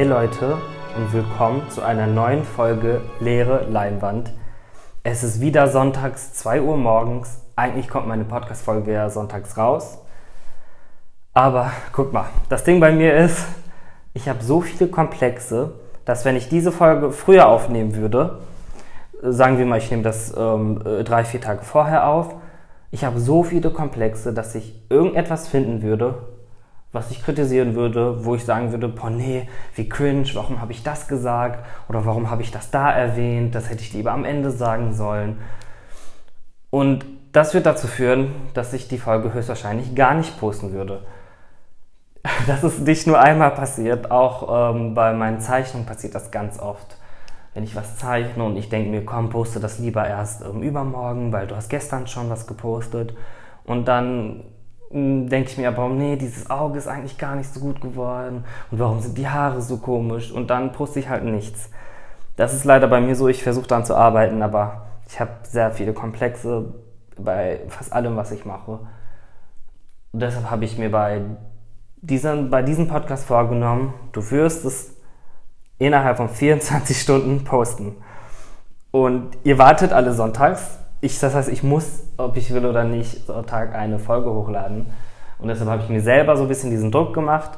Hey Leute und willkommen zu einer neuen Folge Leere Leinwand. Es ist wieder sonntags 2 Uhr morgens. Eigentlich kommt meine Podcast-Folge ja sonntags raus. Aber guck mal, das Ding bei mir ist, ich habe so viele Komplexe, dass wenn ich diese Folge früher aufnehmen würde, sagen wir mal, ich nehme das ähm, äh, drei, vier Tage vorher auf, ich habe so viele Komplexe, dass ich irgendetwas finden würde, was ich kritisieren würde, wo ich sagen würde, boah nee, wie cringe, warum habe ich das gesagt oder warum habe ich das da erwähnt, das hätte ich lieber am Ende sagen sollen. Und das wird dazu führen, dass ich die Folge höchstwahrscheinlich gar nicht posten würde. Das ist nicht nur einmal passiert, auch ähm, bei meinen Zeichnungen passiert das ganz oft. Wenn ich was zeichne und ich denke mir, komm, poste das lieber erst ähm, übermorgen, weil du hast gestern schon was gepostet. Und dann denke ich mir aber, nee, dieses Auge ist eigentlich gar nicht so gut geworden und warum sind die Haare so komisch und dann poste ich halt nichts. Das ist leider bei mir so, ich versuche daran zu arbeiten, aber ich habe sehr viele Komplexe bei fast allem, was ich mache. Und deshalb habe ich mir bei, diesen, bei diesem Podcast vorgenommen, du wirst es innerhalb von 24 Stunden posten. Und ihr wartet alle sonntags ich, das heißt, ich muss, ob ich will oder nicht, so Tag eine Folge hochladen. Und deshalb habe ich mir selber so ein bisschen diesen Druck gemacht.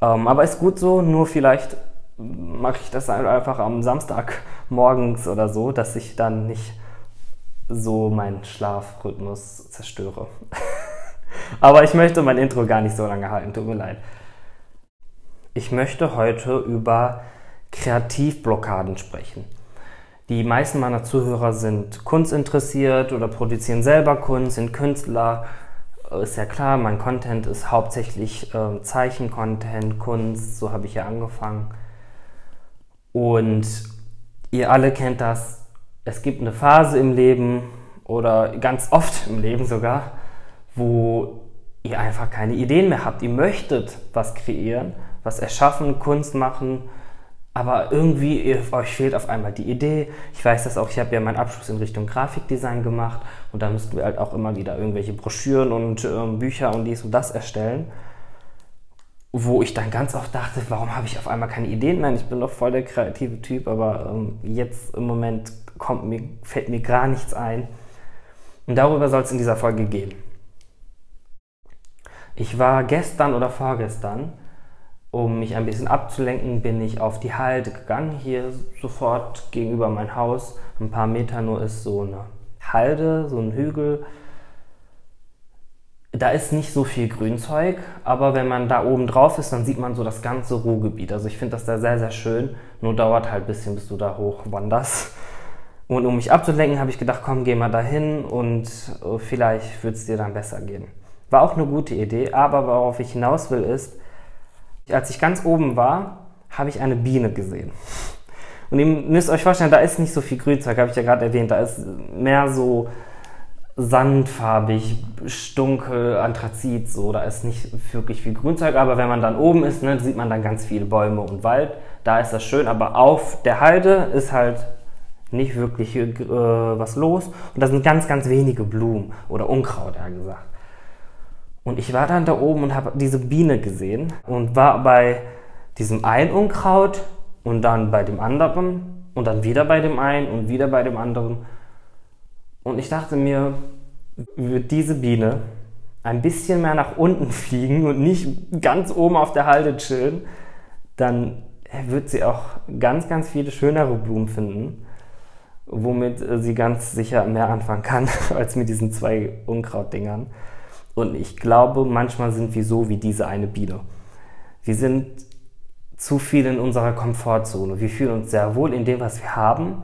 Ähm, aber ist gut so, nur vielleicht mache ich das einfach am Samstag morgens oder so, dass ich dann nicht so meinen Schlafrhythmus zerstöre. aber ich möchte mein Intro gar nicht so lange halten, tut mir leid. Ich möchte heute über Kreativblockaden sprechen. Die meisten meiner Zuhörer sind kunstinteressiert oder produzieren selber Kunst, sind Künstler. Ist ja klar, mein Content ist hauptsächlich äh, Zeichencontent, Kunst, so habe ich ja angefangen. Und ihr alle kennt das, es gibt eine Phase im Leben oder ganz oft im Leben sogar, wo ihr einfach keine Ideen mehr habt. Ihr möchtet was kreieren, was erschaffen, Kunst machen, aber irgendwie euch fehlt auf einmal die Idee. Ich weiß das auch, ich habe ja meinen Abschluss in Richtung Grafikdesign gemacht und da müssten wir halt auch immer wieder irgendwelche Broschüren und ähm, Bücher und dies und das erstellen. Wo ich dann ganz oft dachte, warum habe ich auf einmal keine Ideen mehr? Ich bin doch voll der kreative Typ, aber ähm, jetzt im Moment kommt mir, fällt mir gar nichts ein. Und darüber soll es in dieser Folge gehen. Ich war gestern oder vorgestern um mich ein bisschen abzulenken, bin ich auf die Halde gegangen. Hier sofort gegenüber mein Haus, ein paar Meter nur ist so eine Halde, so ein Hügel. Da ist nicht so viel Grünzeug, aber wenn man da oben drauf ist, dann sieht man so das ganze Ruhrgebiet. Also ich finde das da sehr, sehr schön. Nur dauert halt ein bisschen, bis du da hoch wanderst. Und um mich abzulenken, habe ich gedacht, komm, geh mal dahin und äh, vielleicht wird es dir dann besser gehen. War auch eine gute Idee, aber worauf ich hinaus will ist, als ich ganz oben war, habe ich eine Biene gesehen. Und ihr müsst euch vorstellen, da ist nicht so viel Grünzeug, habe ich ja gerade erwähnt. Da ist mehr so sandfarbig, dunkel, Anthrazit, so. Da ist nicht wirklich viel Grünzeug. Aber wenn man dann oben ist, ne, sieht man dann ganz viele Bäume und Wald. Da ist das schön. Aber auf der Halde ist halt nicht wirklich äh, was los. Und da sind ganz, ganz wenige Blumen oder Unkraut, eher gesagt. Und ich war dann da oben und habe diese Biene gesehen und war bei diesem einen Unkraut und dann bei dem anderen und dann wieder bei dem einen und wieder bei dem anderen. Und ich dachte mir, wird diese Biene ein bisschen mehr nach unten fliegen und nicht ganz oben auf der Halde chillen, dann wird sie auch ganz, ganz viele schönere Blumen finden, womit sie ganz sicher mehr anfangen kann als mit diesen zwei Unkrautdingern. Und ich glaube, manchmal sind wir so wie diese eine Biene. Wir sind zu viel in unserer Komfortzone. Wir fühlen uns sehr wohl in dem, was wir haben.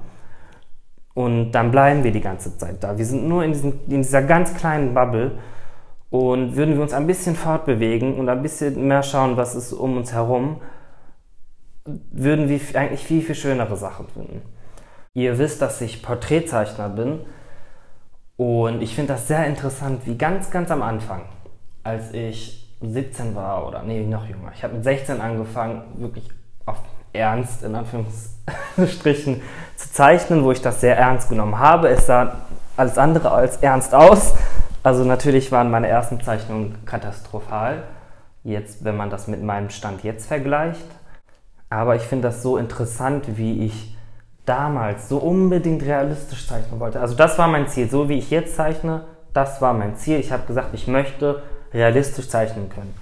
Und dann bleiben wir die ganze Zeit da. Wir sind nur in, diesen, in dieser ganz kleinen Bubble. Und würden wir uns ein bisschen fortbewegen und ein bisschen mehr schauen, was ist um uns herum, würden wir eigentlich viel, viel schönere Sachen finden. Ihr wisst, dass ich Porträtzeichner bin und ich finde das sehr interessant, wie ganz, ganz am Anfang, als ich 17 war oder nee, noch jünger, ich habe mit 16 angefangen, wirklich auf Ernst, in Anführungsstrichen, zu zeichnen, wo ich das sehr ernst genommen habe. Es sah alles andere als ernst aus. Also natürlich waren meine ersten Zeichnungen katastrophal. Jetzt, wenn man das mit meinem Stand jetzt vergleicht. Aber ich finde das so interessant, wie ich damals so unbedingt realistisch zeichnen wollte. Also das war mein Ziel. So wie ich jetzt zeichne, das war mein Ziel. Ich habe gesagt, ich möchte realistisch zeichnen können.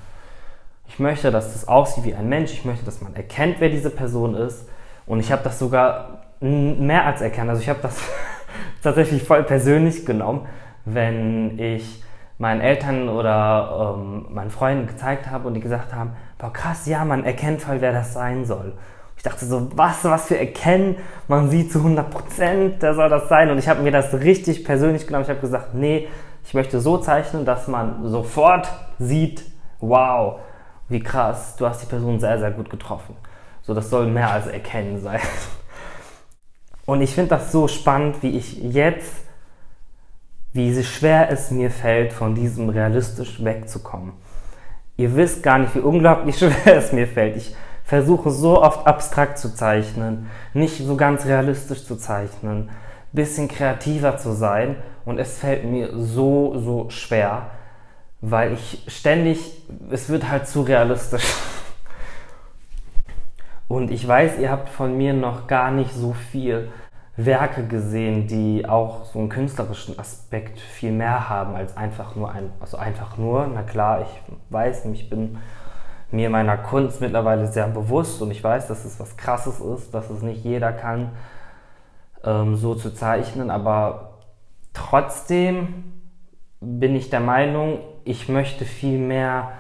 Ich möchte, dass das aussieht wie ein Mensch. Ich möchte, dass man erkennt, wer diese Person ist. Und ich habe das sogar mehr als erkannt. Also ich habe das tatsächlich voll persönlich genommen, wenn ich meinen Eltern oder ähm, meinen Freunden gezeigt habe und die gesagt haben, boah krass, ja, man erkennt voll, wer das sein soll. Ich dachte so, was, was für erkennen? Man sieht zu 100 Prozent, der soll das sein. Und ich habe mir das richtig persönlich genommen. Ich habe gesagt, nee, ich möchte so zeichnen, dass man sofort sieht, wow, wie krass, du hast die Person sehr, sehr gut getroffen. So, das soll mehr als erkennen sein. Und ich finde das so spannend, wie ich jetzt, wie schwer es mir fällt, von diesem realistisch wegzukommen. Ihr wisst gar nicht, wie unglaublich schwer es mir fällt. Ich versuche so oft abstrakt zu zeichnen, nicht so ganz realistisch zu zeichnen, bisschen kreativer zu sein und es fällt mir so, so schwer, weil ich ständig, es wird halt zu realistisch. Und ich weiß, ihr habt von mir noch gar nicht so viel Werke gesehen, die auch so einen künstlerischen Aspekt viel mehr haben als einfach nur ein, also einfach nur, na klar, ich weiß, ich bin mir meiner Kunst mittlerweile sehr bewusst und ich weiß, dass es was Krasses ist, dass es nicht jeder kann, ähm, so zu zeichnen, aber trotzdem bin ich der Meinung, ich möchte viel mehr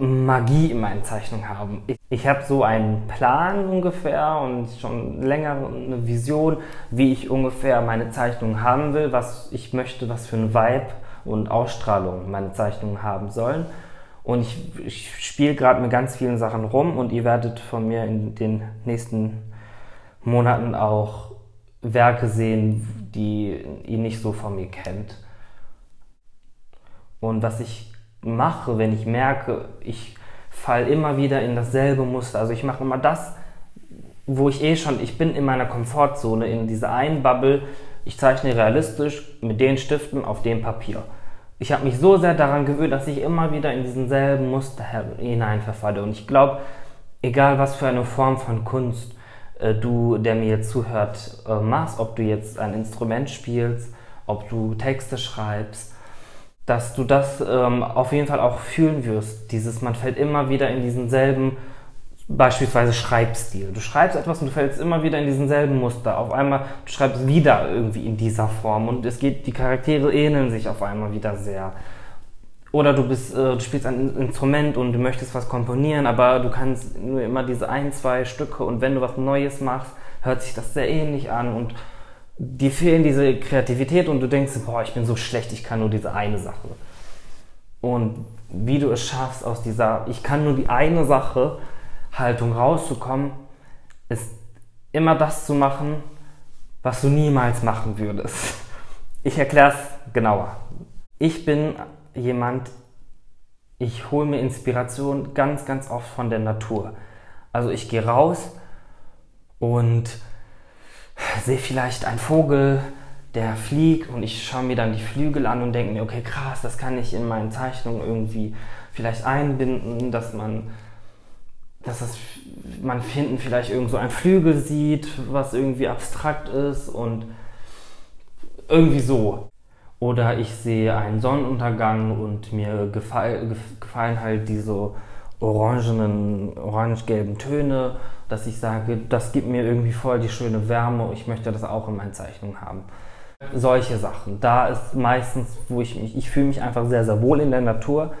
Magie in meinen Zeichnungen haben. Ich, ich habe so einen Plan ungefähr und schon länger eine Vision, wie ich ungefähr meine Zeichnungen haben will, was ich möchte, was für ein Vibe und Ausstrahlung meine Zeichnungen haben sollen. Und ich, ich spiele gerade mit ganz vielen Sachen rum und ihr werdet von mir in den nächsten Monaten auch Werke sehen, die ihr nicht so von mir kennt. Und was ich mache, wenn ich merke, ich falle immer wieder in dasselbe Muster. Also ich mache immer das, wo ich eh schon, ich bin in meiner Komfortzone, in dieser einen Bubble. Ich zeichne realistisch mit den Stiften auf dem Papier ich habe mich so sehr daran gewöhnt, dass ich immer wieder in diesen selben Muster hinein verfalle. Und ich glaube, egal was für eine Form von Kunst äh, du, der mir jetzt zuhört, äh, machst, ob du jetzt ein Instrument spielst, ob du Texte schreibst, dass du das ähm, auf jeden Fall auch fühlen wirst. Dieses, man fällt immer wieder in diesen selben beispielsweise Schreibstil. Du schreibst etwas und du fällst immer wieder in diesen selben Muster. Auf einmal, du schreibst wieder irgendwie in dieser Form und es geht, die Charaktere ähneln sich auf einmal wieder sehr. Oder du bist, äh, du spielst ein Instrument und du möchtest was komponieren, aber du kannst nur immer diese ein, zwei Stücke und wenn du was Neues machst, hört sich das sehr ähnlich an und dir fehlen diese Kreativität und du denkst, boah, ich bin so schlecht, ich kann nur diese eine Sache. Und wie du es schaffst aus dieser, ich kann nur die eine Sache, Haltung rauszukommen, ist immer das zu machen, was du niemals machen würdest. Ich erkläre es genauer. Ich bin jemand, ich hole mir Inspiration ganz, ganz oft von der Natur. Also ich gehe raus und sehe vielleicht einen Vogel, der fliegt und ich schaue mir dann die Flügel an und denke mir, okay, krass, das kann ich in meinen Zeichnungen irgendwie vielleicht einbinden, dass man dass das, man hinten vielleicht irgend so ein Flügel sieht, was irgendwie abstrakt ist und irgendwie so. Oder ich sehe einen Sonnenuntergang und mir gefall, gefallen halt diese orangenen, orange-gelben Töne, dass ich sage, das gibt mir irgendwie voll die schöne Wärme, ich möchte das auch in meinen Zeichnungen haben. Solche Sachen. Da ist meistens, wo ich mich, ich fühle mich einfach sehr, sehr wohl in der Natur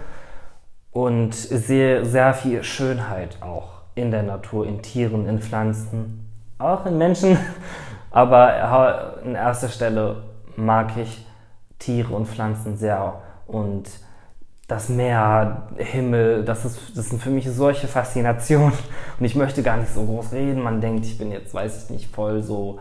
und sehe sehr viel Schönheit auch in der Natur, in Tieren, in Pflanzen, auch in Menschen. Aber in erster Stelle mag ich Tiere und Pflanzen sehr und das Meer, Himmel, das, ist, das sind für mich solche Faszinationen und ich möchte gar nicht so groß reden. Man denkt, ich bin jetzt, weiß ich nicht, voll so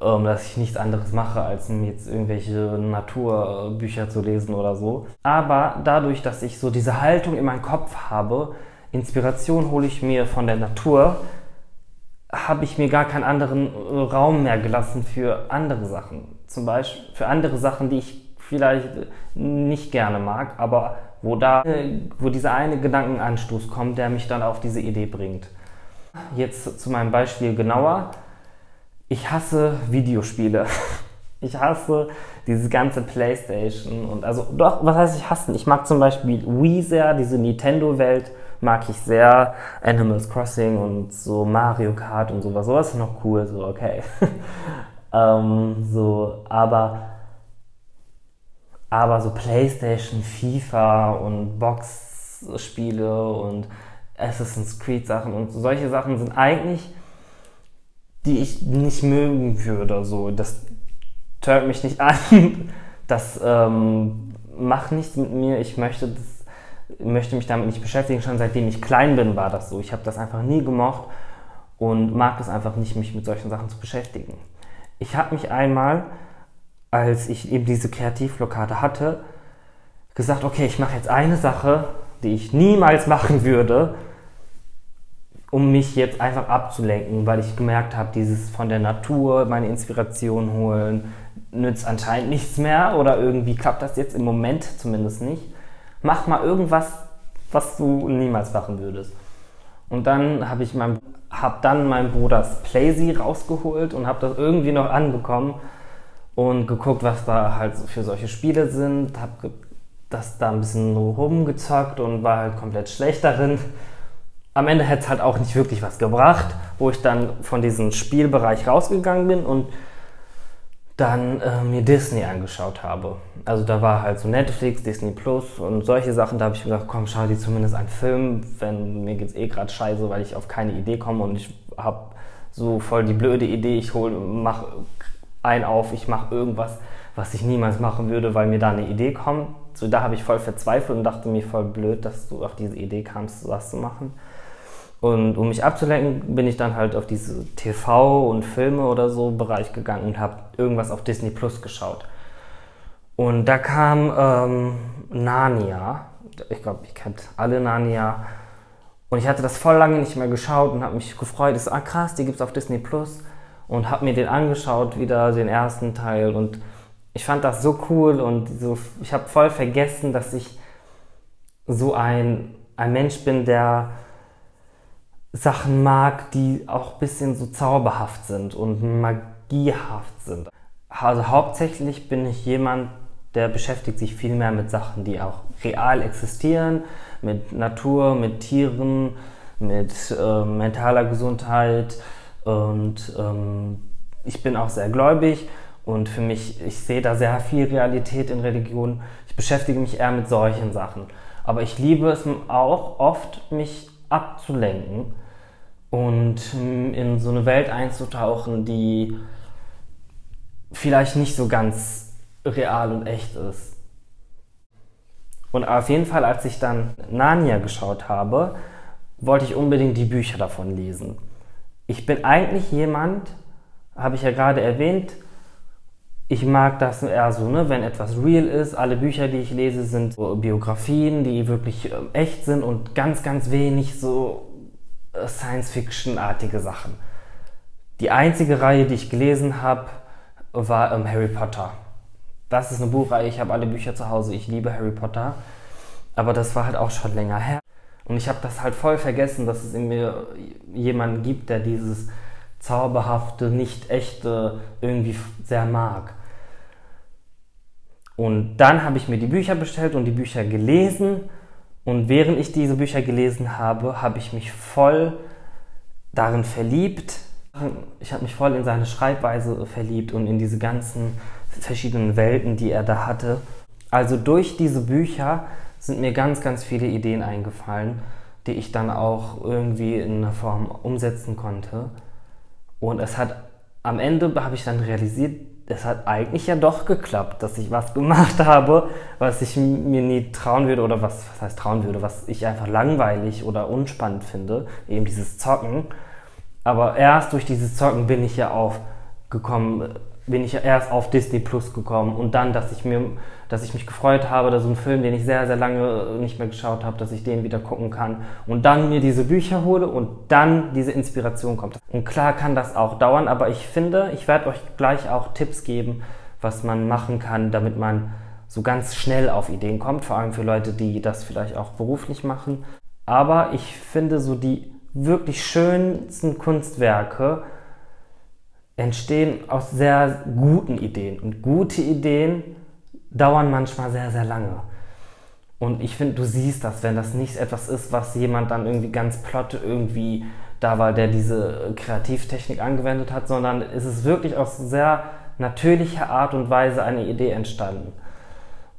dass ich nichts anderes mache, als jetzt irgendwelche Naturbücher zu lesen oder so. Aber dadurch, dass ich so diese Haltung in meinem Kopf habe, Inspiration hole ich mir von der Natur, habe ich mir gar keinen anderen Raum mehr gelassen für andere Sachen. Zum Beispiel für andere Sachen, die ich vielleicht nicht gerne mag, aber wo da, wo dieser eine Gedankenanstoß kommt, der mich dann auf diese Idee bringt. Jetzt zu meinem Beispiel genauer. Ich hasse Videospiele. Ich hasse dieses ganze Playstation und also doch, was heißt ich hassen? Ich mag zum Beispiel Wii sehr, diese Nintendo-Welt mag ich sehr. Animals Crossing und so Mario Kart und sowas. Sowas ist noch cool, so okay. ähm, so, aber aber so PlayStation, FIFA und Box-Spiele und Assassin's Creed Sachen und solche Sachen sind eigentlich, die ich nicht mögen würde. So, das hört mich nicht an. Das ähm, macht nichts mit mir. Ich möchte, das, möchte mich damit nicht beschäftigen. Schon seitdem ich klein bin, war das so. Ich habe das einfach nie gemocht und mag es einfach nicht, mich mit solchen Sachen zu beschäftigen. Ich habe mich einmal, als ich eben diese Kreativblockade hatte, gesagt, okay, ich mache jetzt eine Sache, die ich niemals machen würde, um mich jetzt einfach abzulenken, weil ich gemerkt habe, dieses von der Natur meine Inspiration holen, nützt anscheinend nichts mehr oder irgendwie klappt das jetzt im Moment zumindest nicht. Mach mal irgendwas, was du niemals machen würdest. Und dann habe ich mein, hab dann meinen Bruders Playsy rausgeholt und habe das irgendwie noch anbekommen und geguckt, was da halt für solche Spiele sind. Habe das da ein bisschen rumgezockt und war halt komplett schlecht darin. Am Ende hätte es halt auch nicht wirklich was gebracht, wo ich dann von diesem Spielbereich rausgegangen bin und dann äh, mir Disney angeschaut habe. Also da war halt so Netflix, Disney Plus und solche Sachen. Da habe ich mir gedacht, komm, schau dir zumindest einen Film, wenn mir geht's eh gerade scheiße, weil ich auf keine Idee komme und ich habe so voll die blöde Idee, ich hol, mach ein auf, ich mache irgendwas, was ich niemals machen würde, weil mir da eine Idee kommt. So da habe ich voll verzweifelt und dachte mir voll blöd, dass du auf diese Idee kamst, sowas zu machen. Und um mich abzulenken, bin ich dann halt auf diese TV und Filme oder so Bereich gegangen und habe irgendwas auf Disney Plus geschaut. Und da kam ähm, Narnia. Ich glaube, ihr kennt alle Narnia. Und ich hatte das voll lange nicht mehr geschaut und habe mich gefreut. Ist ah, krass, die gibt es auf Disney Plus. Und habe mir den angeschaut, wieder den ersten Teil. Und ich fand das so cool und so, ich habe voll vergessen, dass ich so ein, ein Mensch bin, der Sachen mag, die auch ein bisschen so zauberhaft sind und magiehaft sind. Also hauptsächlich bin ich jemand, der beschäftigt sich viel mehr mit Sachen, die auch real existieren, mit Natur, mit Tieren, mit äh, mentaler Gesundheit und ähm, ich bin auch sehr gläubig und für mich, ich sehe da sehr viel Realität in Religion. Ich beschäftige mich eher mit solchen Sachen. Aber ich liebe es auch oft, mich abzulenken und ähm, in so eine Welt einzutauchen, die vielleicht nicht so ganz real und echt ist. Und auf jeden Fall, als ich dann Narnia geschaut habe, wollte ich unbedingt die Bücher davon lesen. Ich bin eigentlich jemand, habe ich ja gerade erwähnt, ich mag das eher so, ne, wenn etwas real ist. Alle Bücher, die ich lese, sind so Biografien, die wirklich äh, echt sind und ganz, ganz wenig so äh, Science-Fiction-artige Sachen. Die einzige Reihe, die ich gelesen habe, war ähm, Harry Potter. Das ist eine Buchreihe, ich habe alle Bücher zu Hause, ich liebe Harry Potter. Aber das war halt auch schon länger her. Und ich habe das halt voll vergessen, dass es in mir jemanden gibt, der dieses zauberhafte, nicht echte irgendwie sehr mag. Und dann habe ich mir die Bücher bestellt und die Bücher gelesen und während ich diese Bücher gelesen habe, habe ich mich voll darin verliebt. Ich habe mich voll in seine Schreibweise verliebt und in diese ganzen verschiedenen Welten, die er da hatte. Also durch diese Bücher sind mir ganz, ganz viele Ideen eingefallen, die ich dann auch irgendwie in einer Form umsetzen konnte. Und es hat am Ende habe ich dann realisiert, es hat eigentlich ja doch geklappt, dass ich was gemacht habe, was ich mir nie trauen würde oder was, was heißt trauen würde, was ich einfach langweilig oder unspannend finde, eben dieses Zocken. Aber erst durch dieses Zocken bin ich ja aufgekommen, bin ich erst auf Disney Plus gekommen und dann, dass ich mir, dass ich mich gefreut habe, dass so ein Film, den ich sehr, sehr lange nicht mehr geschaut habe, dass ich den wieder gucken kann und dann mir diese Bücher hole und dann diese Inspiration kommt. Und klar kann das auch dauern, aber ich finde, ich werde euch gleich auch Tipps geben, was man machen kann, damit man so ganz schnell auf Ideen kommt, vor allem für Leute, die das vielleicht auch beruflich machen. Aber ich finde so die wirklich schönsten Kunstwerke entstehen aus sehr guten Ideen. Und gute Ideen dauern manchmal sehr, sehr lange. Und ich finde, du siehst das, wenn das nicht etwas ist, was jemand dann irgendwie ganz plott irgendwie da war, der diese Kreativtechnik angewendet hat, sondern es ist wirklich aus sehr natürlicher Art und Weise eine Idee entstanden.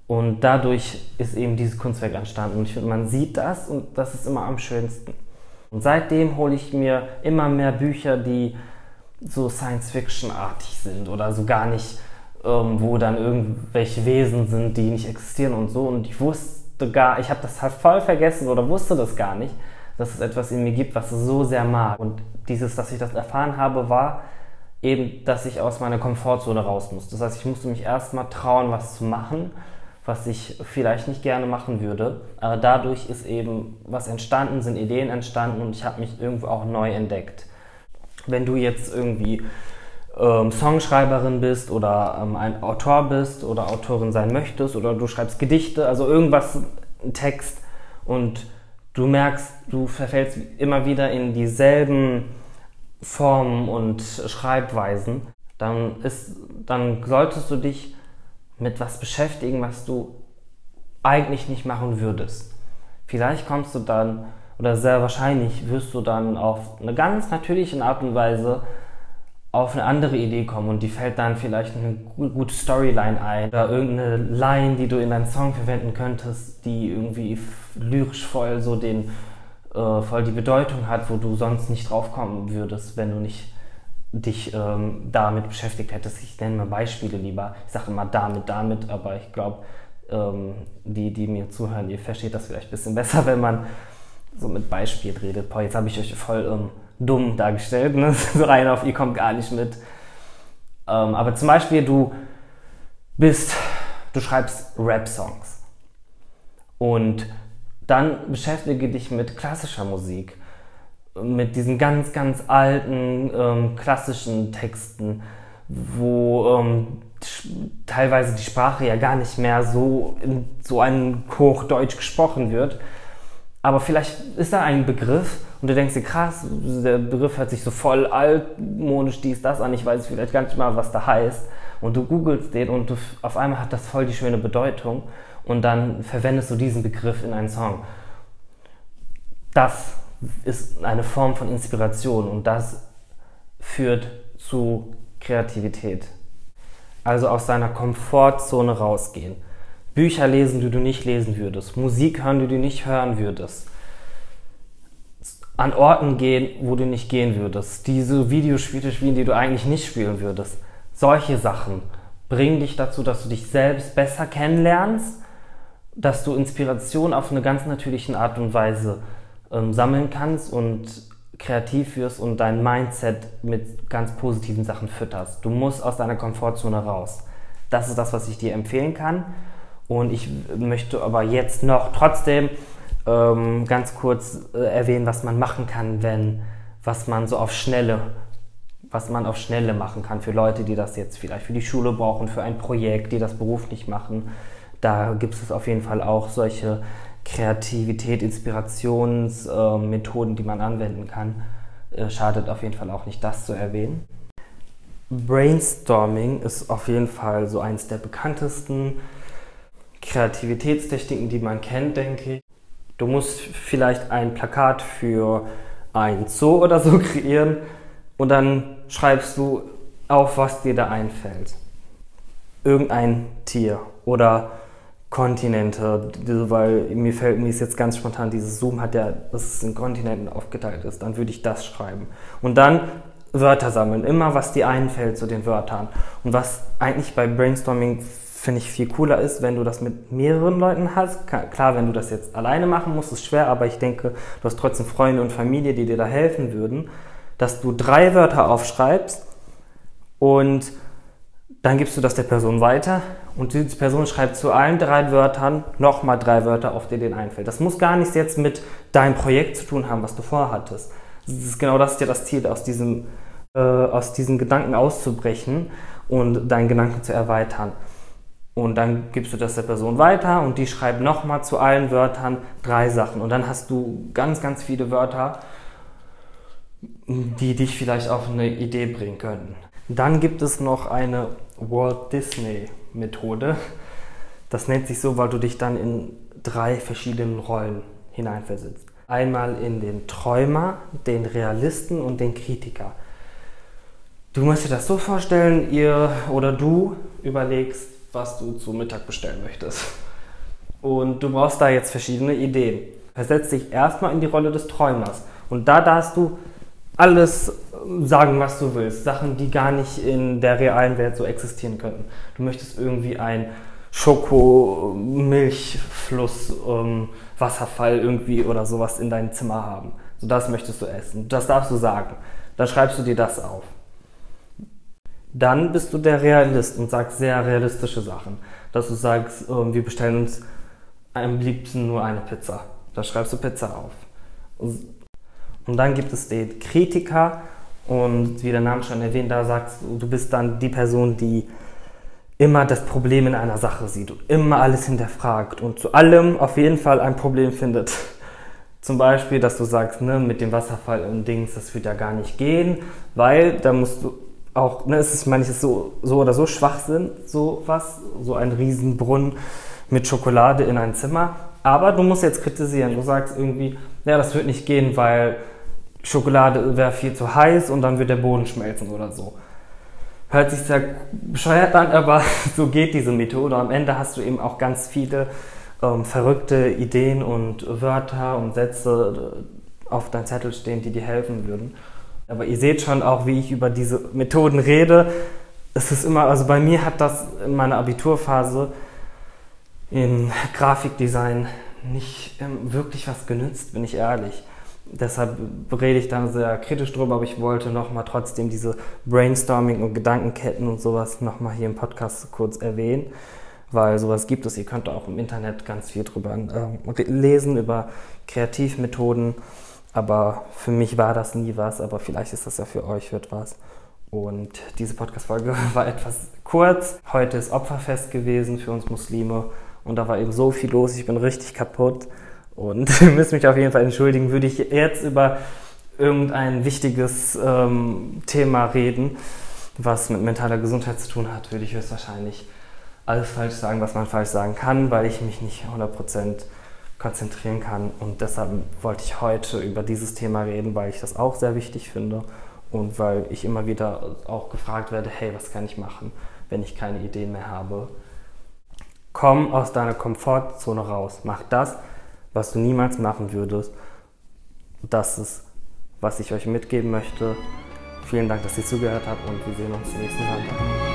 Und dadurch ist eben dieses Kunstwerk entstanden. Und ich finde, man sieht das und das ist immer am schönsten. Und seitdem hole ich mir immer mehr Bücher, die so Science-Fiction-artig sind oder so gar nicht, ähm, wo dann irgendwelche Wesen sind, die nicht existieren und so. Und ich wusste gar, ich habe das halt voll vergessen oder wusste das gar nicht, dass es etwas in mir gibt, was es so sehr mag. Und dieses, dass ich das erfahren habe, war eben, dass ich aus meiner Komfortzone raus muss. Das heißt, ich musste mich erstmal trauen, was zu machen was ich vielleicht nicht gerne machen würde. Aber dadurch ist eben was entstanden, sind Ideen entstanden und ich habe mich irgendwo auch neu entdeckt. Wenn du jetzt irgendwie ähm, Songschreiberin bist oder ähm, ein Autor bist oder Autorin sein möchtest oder du schreibst Gedichte, also irgendwas, ein Text und du merkst, du verfällst immer wieder in dieselben Formen und Schreibweisen, dann, ist, dann solltest du dich mit was beschäftigen, was du eigentlich nicht machen würdest. Vielleicht kommst du dann, oder sehr wahrscheinlich wirst du dann auf eine ganz natürliche Art und Weise auf eine andere Idee kommen und die fällt dann vielleicht eine gute Storyline ein oder irgendeine Line, die du in deinen Song verwenden könntest, die irgendwie lyrisch voll so den äh, voll die Bedeutung hat, wo du sonst nicht drauf kommen würdest, wenn du nicht dich ähm, damit beschäftigt hättest. Ich nenne mal Beispiele lieber. Ich sage immer damit, damit, aber ich glaube, ähm, die, die mir zuhören, ihr versteht das vielleicht ein bisschen besser, wenn man so mit Beispielen redet. Boah, jetzt habe ich euch voll ähm, dumm dargestellt, ne? so rein auf, ihr kommt gar nicht mit. Ähm, aber zum Beispiel, du bist, du schreibst Rap-Songs und dann beschäftige dich mit klassischer Musik mit diesen ganz, ganz alten ähm, klassischen Texten, wo ähm, teilweise die Sprache ja gar nicht mehr so in so einem Hochdeutsch gesprochen wird. Aber vielleicht ist da ein Begriff und du denkst dir, krass, der Begriff hört sich so voll altmodisch dies, das an, ich weiß vielleicht gar nicht mal, was da heißt. Und du googelst den und du, auf einmal hat das voll die schöne Bedeutung und dann verwendest du diesen Begriff in einen Song. Das ist eine Form von Inspiration und das führt zu Kreativität. Also aus deiner Komfortzone rausgehen. Bücher lesen, die du nicht lesen würdest. Musik hören, die du nicht hören würdest. An Orten gehen, wo du nicht gehen würdest. Diese Videospiele spielen, die du eigentlich nicht spielen würdest. Solche Sachen bringen dich dazu, dass du dich selbst besser kennenlernst, dass du Inspiration auf eine ganz natürliche Art und Weise ähm, sammeln kannst und kreativ wirst und dein Mindset mit ganz positiven Sachen fütterst. Du musst aus deiner Komfortzone raus. Das ist das, was ich dir empfehlen kann. Und ich möchte aber jetzt noch trotzdem ähm, ganz kurz äh, erwähnen, was man machen kann, wenn, was man so auf Schnelle, was man auf Schnelle machen kann für Leute, die das jetzt vielleicht für die Schule brauchen, für ein Projekt, die das beruflich machen. Da gibt es auf jeden Fall auch solche Kreativität, Inspirationsmethoden, äh, die man anwenden kann. Äh, schadet auf jeden Fall auch nicht, das zu erwähnen. Brainstorming ist auf jeden Fall so eins der bekanntesten Kreativitätstechniken, die man kennt, denke ich. Du musst vielleicht ein Plakat für ein Zoo oder so kreieren und dann schreibst du auf, was dir da einfällt. Irgendein Tier oder Kontinente, weil mir fällt mir jetzt ganz spontan, dieses Zoom hat ja, dass es in Kontinenten aufgeteilt ist, dann würde ich das schreiben. Und dann Wörter sammeln, immer was dir einfällt zu den Wörtern. Und was eigentlich bei Brainstorming finde ich viel cooler ist, wenn du das mit mehreren Leuten hast. Klar, wenn du das jetzt alleine machen musst, ist schwer, aber ich denke, du hast trotzdem Freunde und Familie, die dir da helfen würden, dass du drei Wörter aufschreibst und dann gibst du das der Person weiter und diese Person schreibt zu allen drei Wörtern nochmal drei Wörter, auf die denen einfällt. Das muss gar nichts jetzt mit deinem Projekt zu tun haben, was du vorhattest. Das ist genau das ist ja das Ziel, aus diesem, äh, aus diesem Gedanken auszubrechen und deinen Gedanken zu erweitern. Und dann gibst du das der Person weiter und die schreibt nochmal zu allen Wörtern drei Sachen. Und dann hast du ganz, ganz viele Wörter, die dich vielleicht auf eine Idee bringen könnten. Dann gibt es noch eine Walt Disney Methode. Das nennt sich so, weil du dich dann in drei verschiedenen Rollen hineinversetzt. Einmal in den Träumer, den Realisten und den Kritiker. Du musst dir das so vorstellen, ihr oder du überlegst, was du zu Mittag bestellen möchtest. Und du brauchst da jetzt verschiedene Ideen. Versetz dich erstmal in die Rolle des Träumers. Und da darfst du alles sagen, was du willst. Sachen, die gar nicht in der realen Welt so existieren könnten. Du möchtest irgendwie ein Schoko, Milchfluss, ähm, Wasserfall irgendwie oder sowas in deinem Zimmer haben. So das möchtest du essen. Das darfst du sagen. Dann schreibst du dir das auf. Dann bist du der Realist und sagst sehr realistische Sachen. Dass du sagst, ähm, wir bestellen uns am liebsten nur eine Pizza. Da schreibst du Pizza auf. Und dann gibt es den Kritiker und wie der Name schon erwähnt, da sagst du, du bist dann die Person, die immer das Problem in einer Sache sieht und immer alles hinterfragt und zu allem auf jeden Fall ein Problem findet. Zum Beispiel, dass du sagst, ne, mit dem Wasserfall und Dings, das wird ja gar nicht gehen, weil da musst du auch, ne, es ist manches so, so oder so Schwachsinn, so was, so ein Riesenbrunnen mit Schokolade in ein Zimmer. Aber du musst jetzt kritisieren. Du sagst irgendwie, ja, das wird nicht gehen, weil Schokolade wäre viel zu heiß und dann wird der Boden schmelzen oder so. Hört sich sehr bescheuert an, aber so geht diese Methode. Am Ende hast du eben auch ganz viele ähm, verrückte Ideen und Wörter und Sätze äh, auf deinem Zettel stehen, die dir helfen würden. Aber ihr seht schon auch, wie ich über diese Methoden rede. Es ist immer, also bei mir hat das in meiner Abiturphase in Grafikdesign nicht ähm, wirklich was genützt, bin ich ehrlich. Deshalb rede ich dann sehr kritisch drüber, aber ich wollte nochmal trotzdem diese Brainstorming und Gedankenketten und sowas nochmal hier im Podcast kurz erwähnen, weil sowas gibt es. Ihr könnt auch im Internet ganz viel drüber äh, lesen, über Kreativmethoden. Aber für mich war das nie was, aber vielleicht ist das ja für euch wird was. Und diese Podcast-Folge war etwas kurz. Heute ist Opferfest gewesen für uns Muslime und da war eben so viel los. Ich bin richtig kaputt und ihr müsst mich auf jeden Fall entschuldigen. Würde ich jetzt über irgendein wichtiges ähm, Thema reden, was mit mentaler Gesundheit zu tun hat, würde ich höchstwahrscheinlich alles falsch sagen, was man falsch sagen kann, weil ich mich nicht 100% konzentrieren kann. Und deshalb wollte ich heute über dieses Thema reden, weil ich das auch sehr wichtig finde und weil ich immer wieder auch gefragt werde, hey, was kann ich machen, wenn ich keine Ideen mehr habe? Komm aus deiner Komfortzone raus. Mach das, was du niemals machen würdest. Das ist, was ich euch mitgeben möchte. Vielen Dank, dass ihr zugehört habt und wir sehen uns nächsten Sonntag.